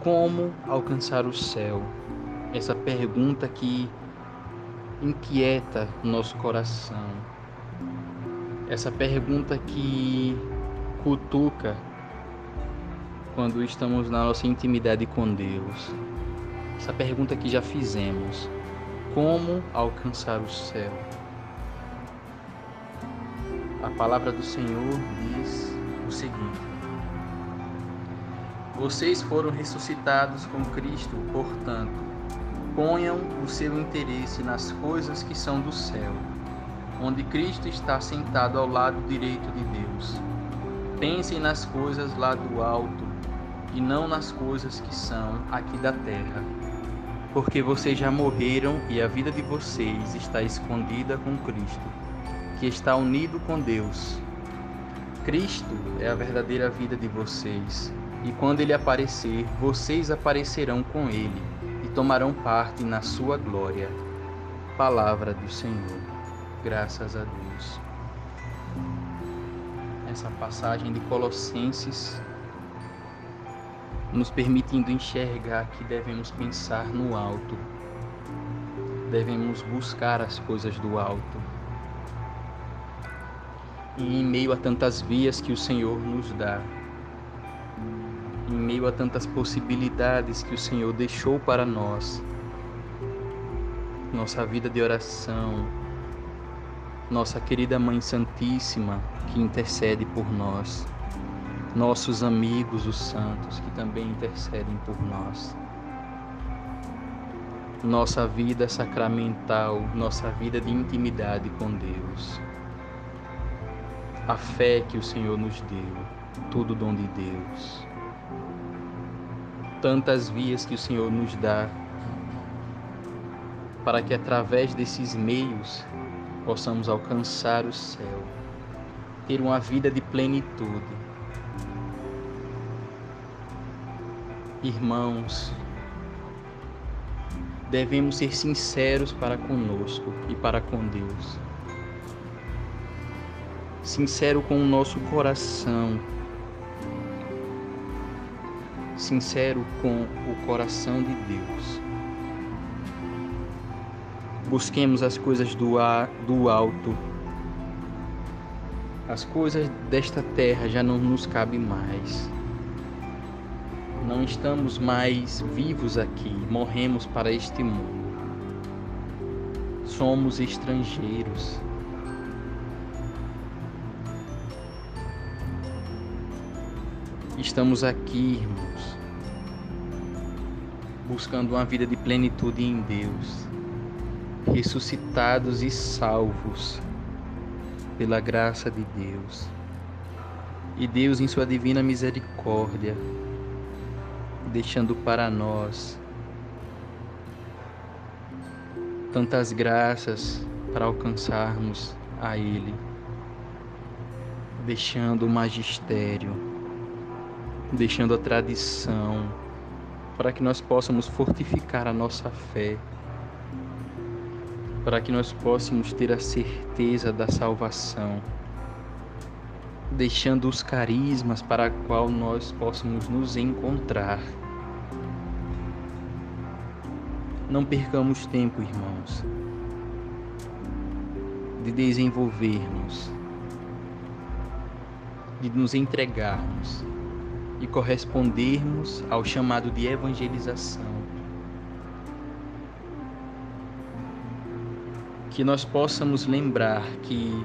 Como alcançar o céu? Essa pergunta que inquieta nosso coração. Essa pergunta que cutuca quando estamos na nossa intimidade com Deus. Essa pergunta que já fizemos: como alcançar o céu? A palavra do Senhor diz o seguinte: Vocês foram ressuscitados com Cristo, portanto, ponham o seu interesse nas coisas que são do céu, onde Cristo está sentado ao lado direito de Deus. Pensem nas coisas lá do alto e não nas coisas que são aqui da terra. Porque vocês já morreram e a vida de vocês está escondida com Cristo, que está unido com Deus. Cristo é a verdadeira vida de vocês, e quando ele aparecer, vocês aparecerão com ele e tomarão parte na sua glória. Palavra do Senhor. Graças a Deus. Essa passagem de Colossenses nos permitindo enxergar que devemos pensar no alto, devemos buscar as coisas do alto. E em meio a tantas vias que o Senhor nos dá, em meio a tantas possibilidades que o Senhor deixou para nós, nossa vida de oração, nossa querida Mãe Santíssima que intercede por nós nossos amigos, os santos, que também intercedem por nós. Nossa vida sacramental, nossa vida de intimidade com Deus. A fé que o Senhor nos deu, tudo dom de Deus. Tantas vias que o Senhor nos dá para que através desses meios possamos alcançar o céu, ter uma vida de plenitude Irmãos, devemos ser sinceros para conosco e para com Deus. Sincero com o nosso coração. Sincero com o coração de Deus. Busquemos as coisas do, ar, do alto. As coisas desta terra já não nos cabem mais não estamos mais vivos aqui, morremos para este mundo. Somos estrangeiros. Estamos aqui, irmãos, buscando uma vida de plenitude em Deus, ressuscitados e salvos pela graça de Deus. E Deus, em Sua divina misericórdia, deixando para nós tantas graças para alcançarmos a Ele, deixando o magistério, deixando a tradição, para que nós possamos fortificar a nossa fé, para que nós possamos ter a certeza da salvação deixando os carismas para a qual nós possamos nos encontrar. Não percamos tempo, irmãos, de desenvolvermos, de nos entregarmos e correspondermos ao chamado de evangelização. Que nós possamos lembrar que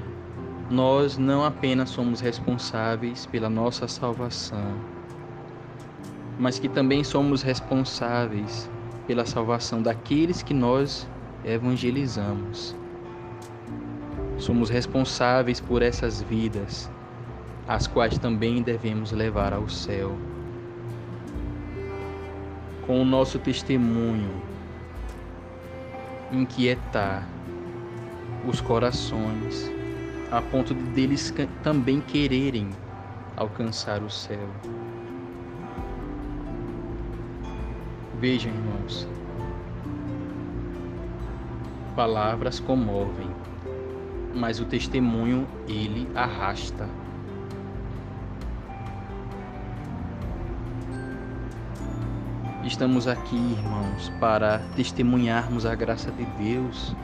nós não apenas somos responsáveis pela nossa salvação, mas que também somos responsáveis pela salvação daqueles que nós evangelizamos. Somos responsáveis por essas vidas, as quais também devemos levar ao céu. Com o nosso testemunho, inquietar os corações a ponto de deles também quererem alcançar o céu. Vejam, irmãos, palavras comovem, mas o testemunho ele arrasta. Estamos aqui, irmãos, para testemunharmos a graça de Deus.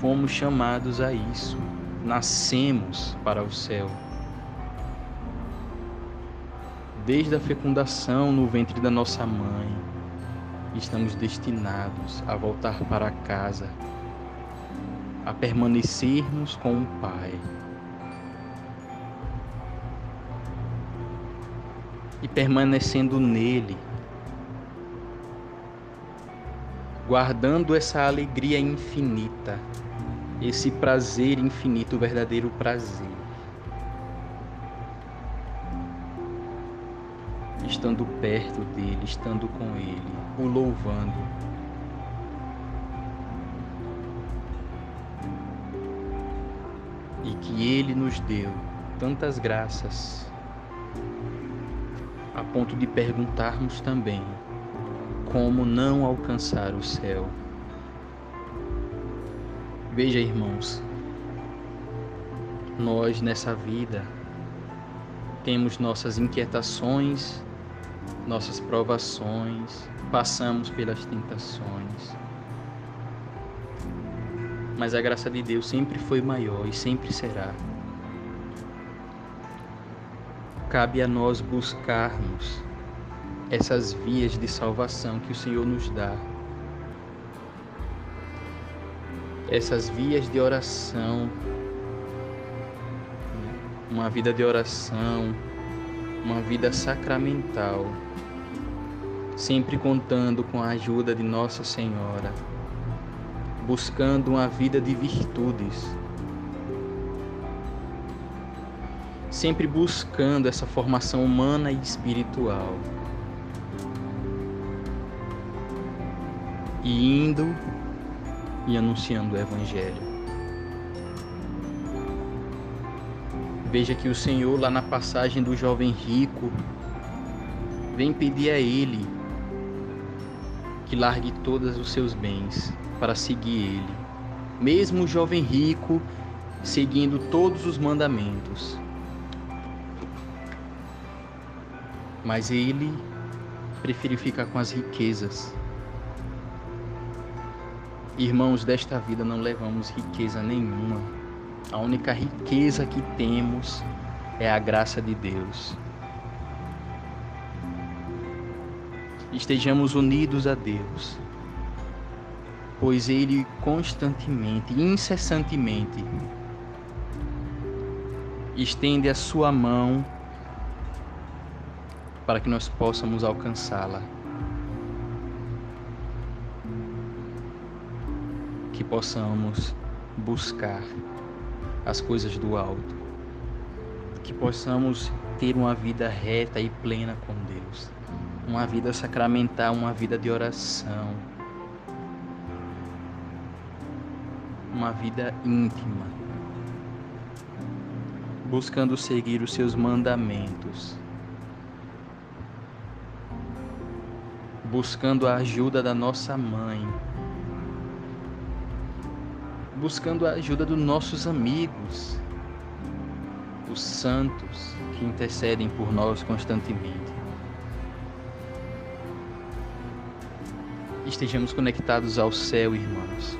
Fomos chamados a isso, nascemos para o céu. Desde a fecundação no ventre da nossa mãe, estamos destinados a voltar para casa, a permanecermos com o Pai. E permanecendo nele, guardando essa alegria infinita, esse prazer infinito, o verdadeiro prazer. Estando perto dele, estando com ele, o louvando. E que ele nos deu tantas graças a ponto de perguntarmos também como não alcançar o céu. Veja, irmãos, nós nessa vida temos nossas inquietações, nossas provações, passamos pelas tentações. Mas a graça de Deus sempre foi maior e sempre será cabe a nós buscarmos essas vias de salvação que o Senhor nos dá. Essas vias de oração, uma vida de oração, uma vida sacramental, sempre contando com a ajuda de Nossa Senhora, buscando uma vida de virtudes sempre buscando essa formação humana e espiritual. E indo e anunciando o Evangelho. Veja que o Senhor, lá na passagem do jovem rico, vem pedir a ele que largue todos os seus bens para seguir ele. Mesmo o jovem rico seguindo todos os mandamentos. Mas ele preferiu ficar com as riquezas. Irmãos, desta vida não levamos riqueza nenhuma. A única riqueza que temos é a graça de Deus. Estejamos unidos a Deus, pois Ele constantemente, incessantemente, estende a sua mão para que nós possamos alcançá-la. Que possamos buscar as coisas do alto. Que possamos ter uma vida reta e plena com Deus. Uma vida sacramental, uma vida de oração. Uma vida íntima. Buscando seguir os seus mandamentos buscando a ajuda da nossa mãe, buscando a ajuda dos nossos amigos, os santos que intercedem por nós constantemente. Estejamos conectados ao céu, irmãos.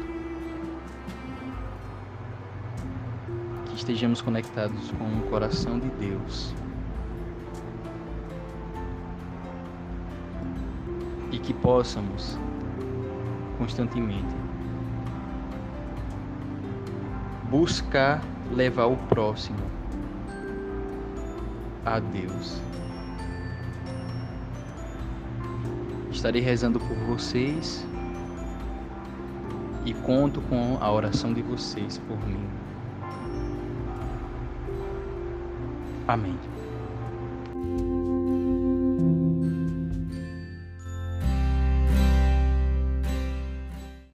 Que estejamos conectados com o coração de Deus. E que possamos constantemente buscar levar o próximo a Deus. Estarei rezando por vocês e conto com a oração de vocês por mim. Amém.